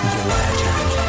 Beauty.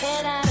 head I?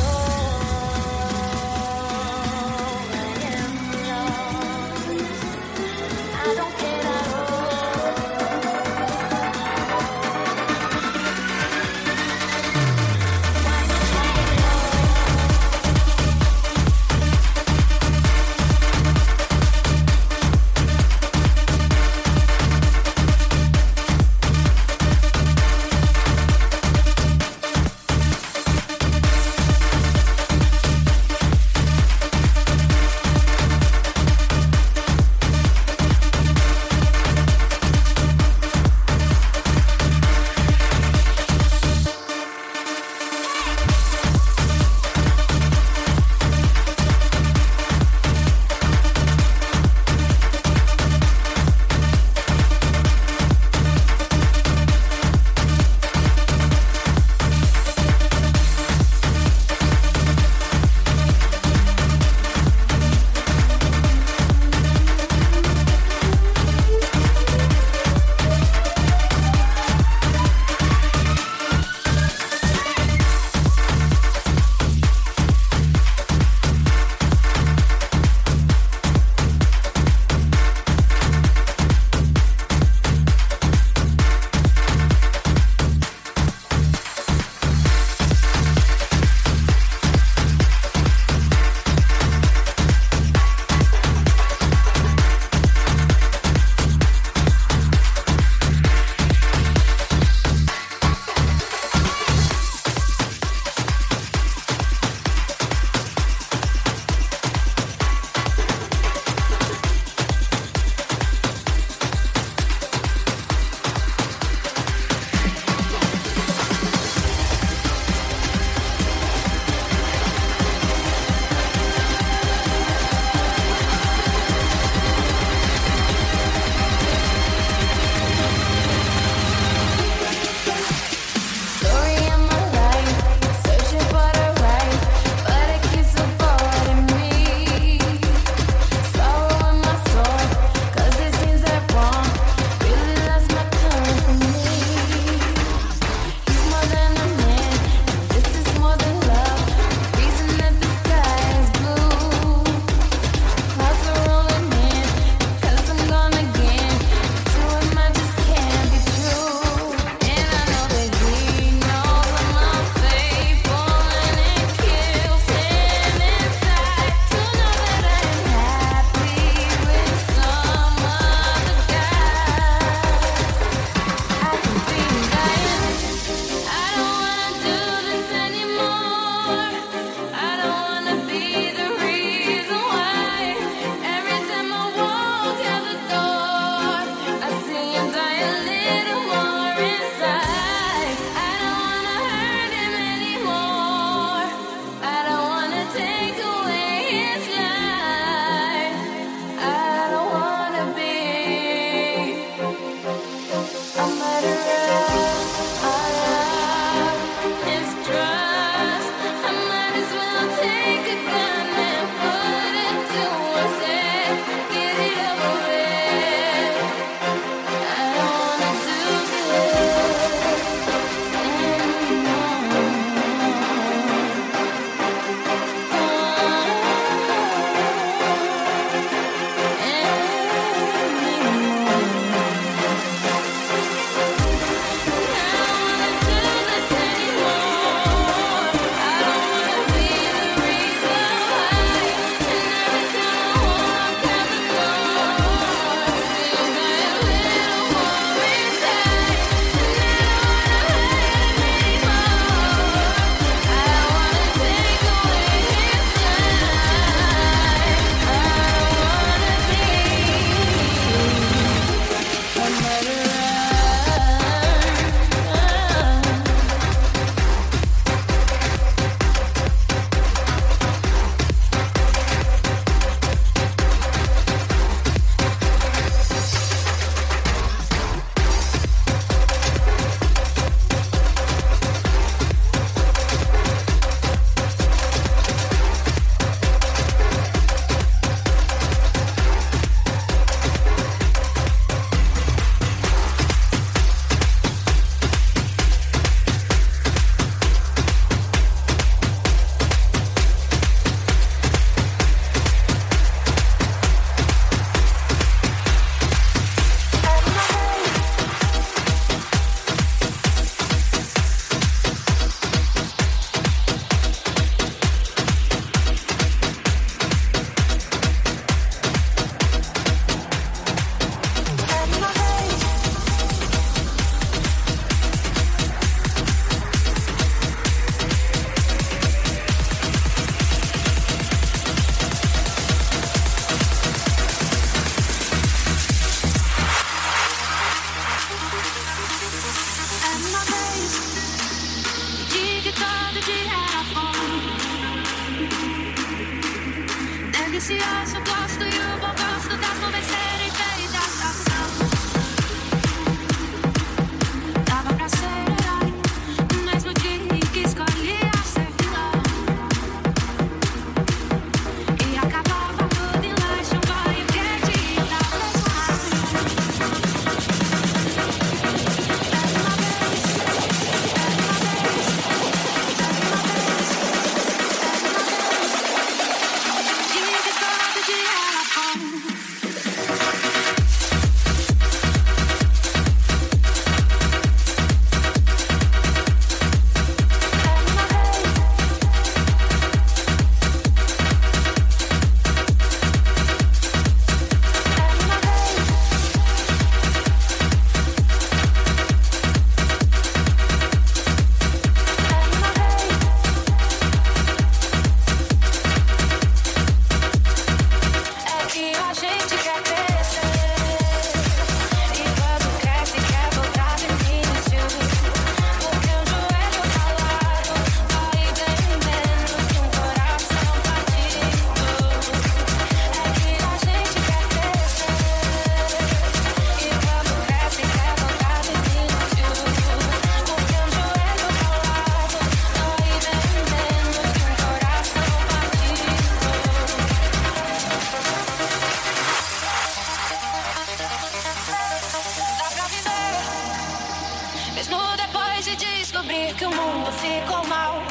permitir que o mundo fique mal.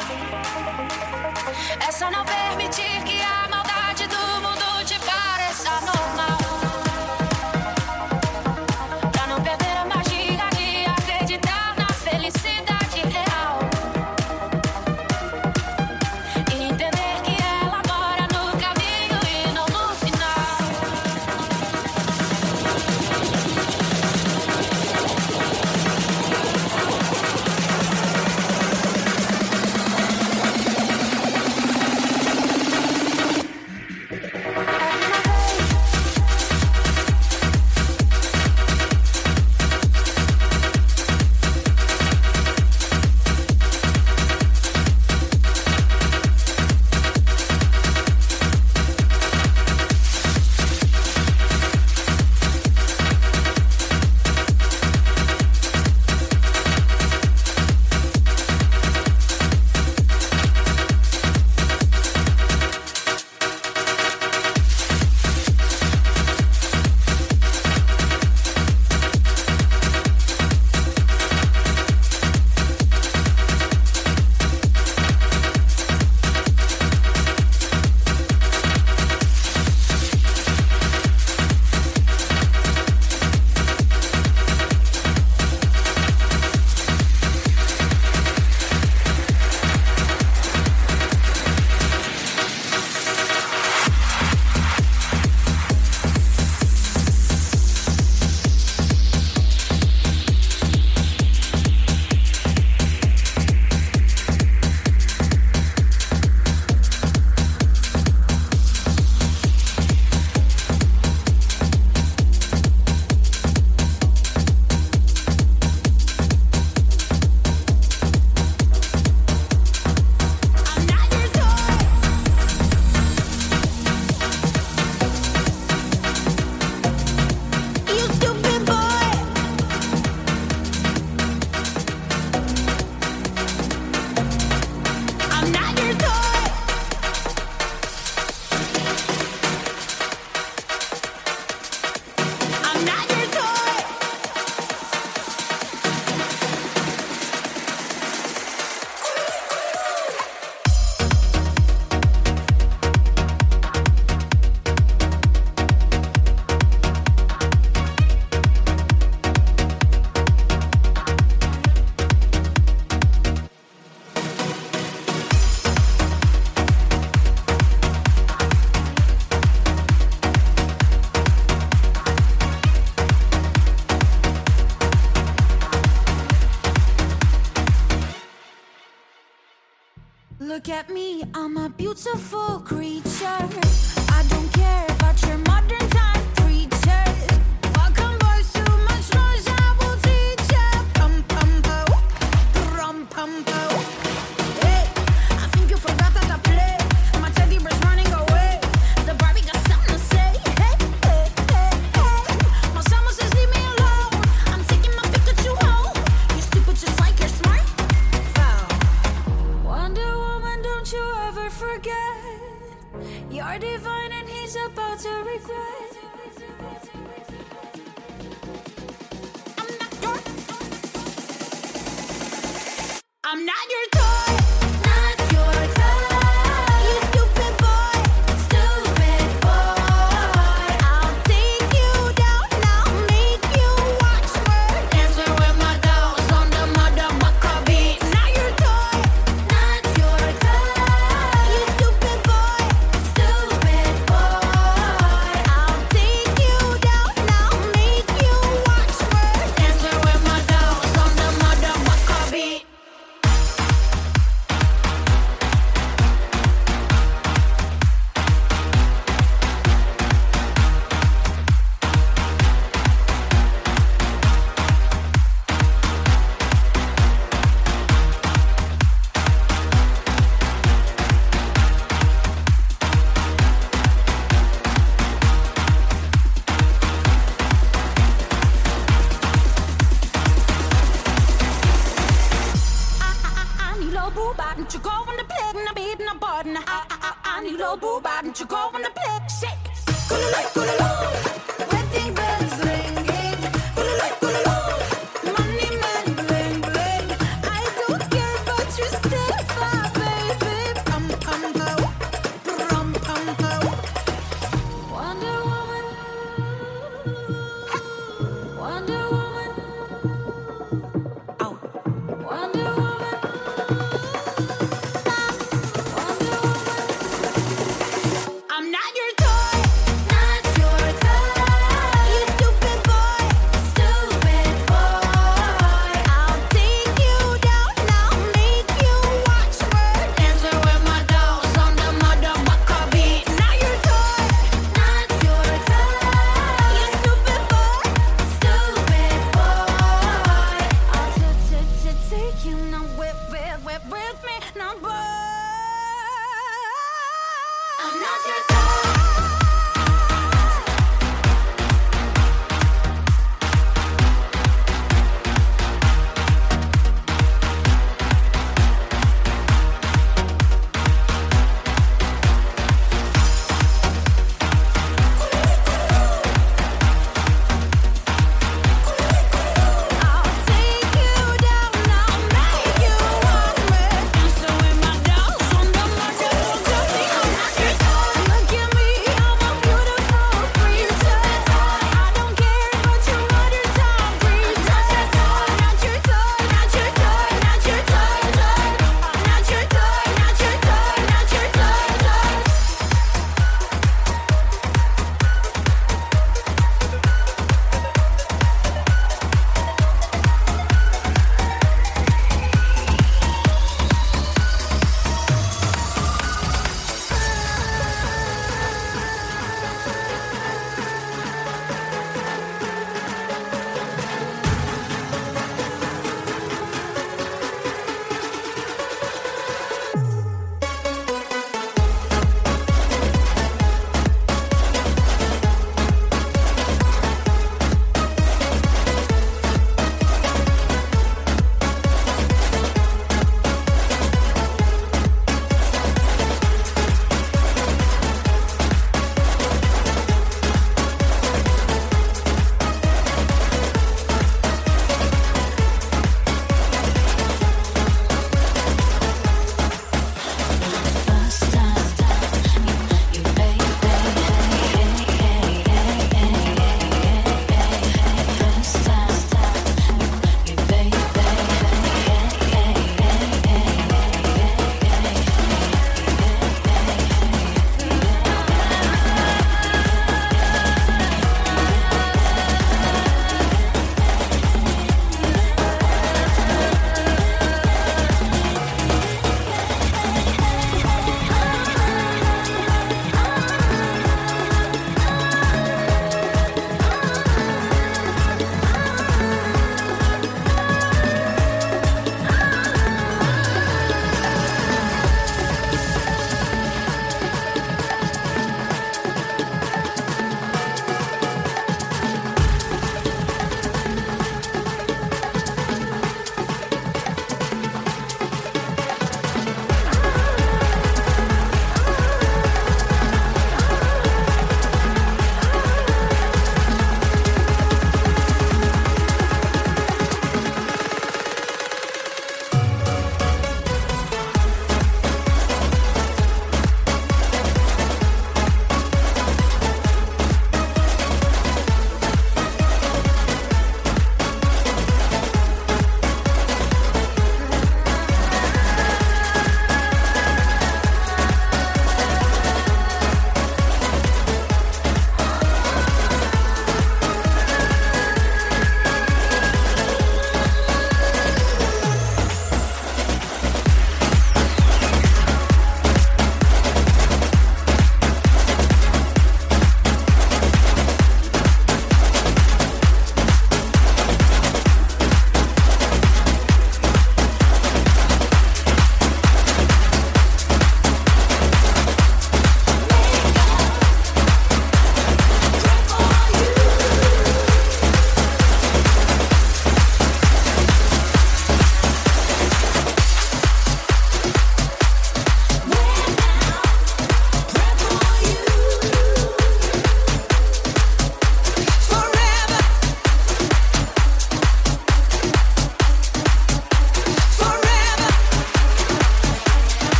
É só não permitir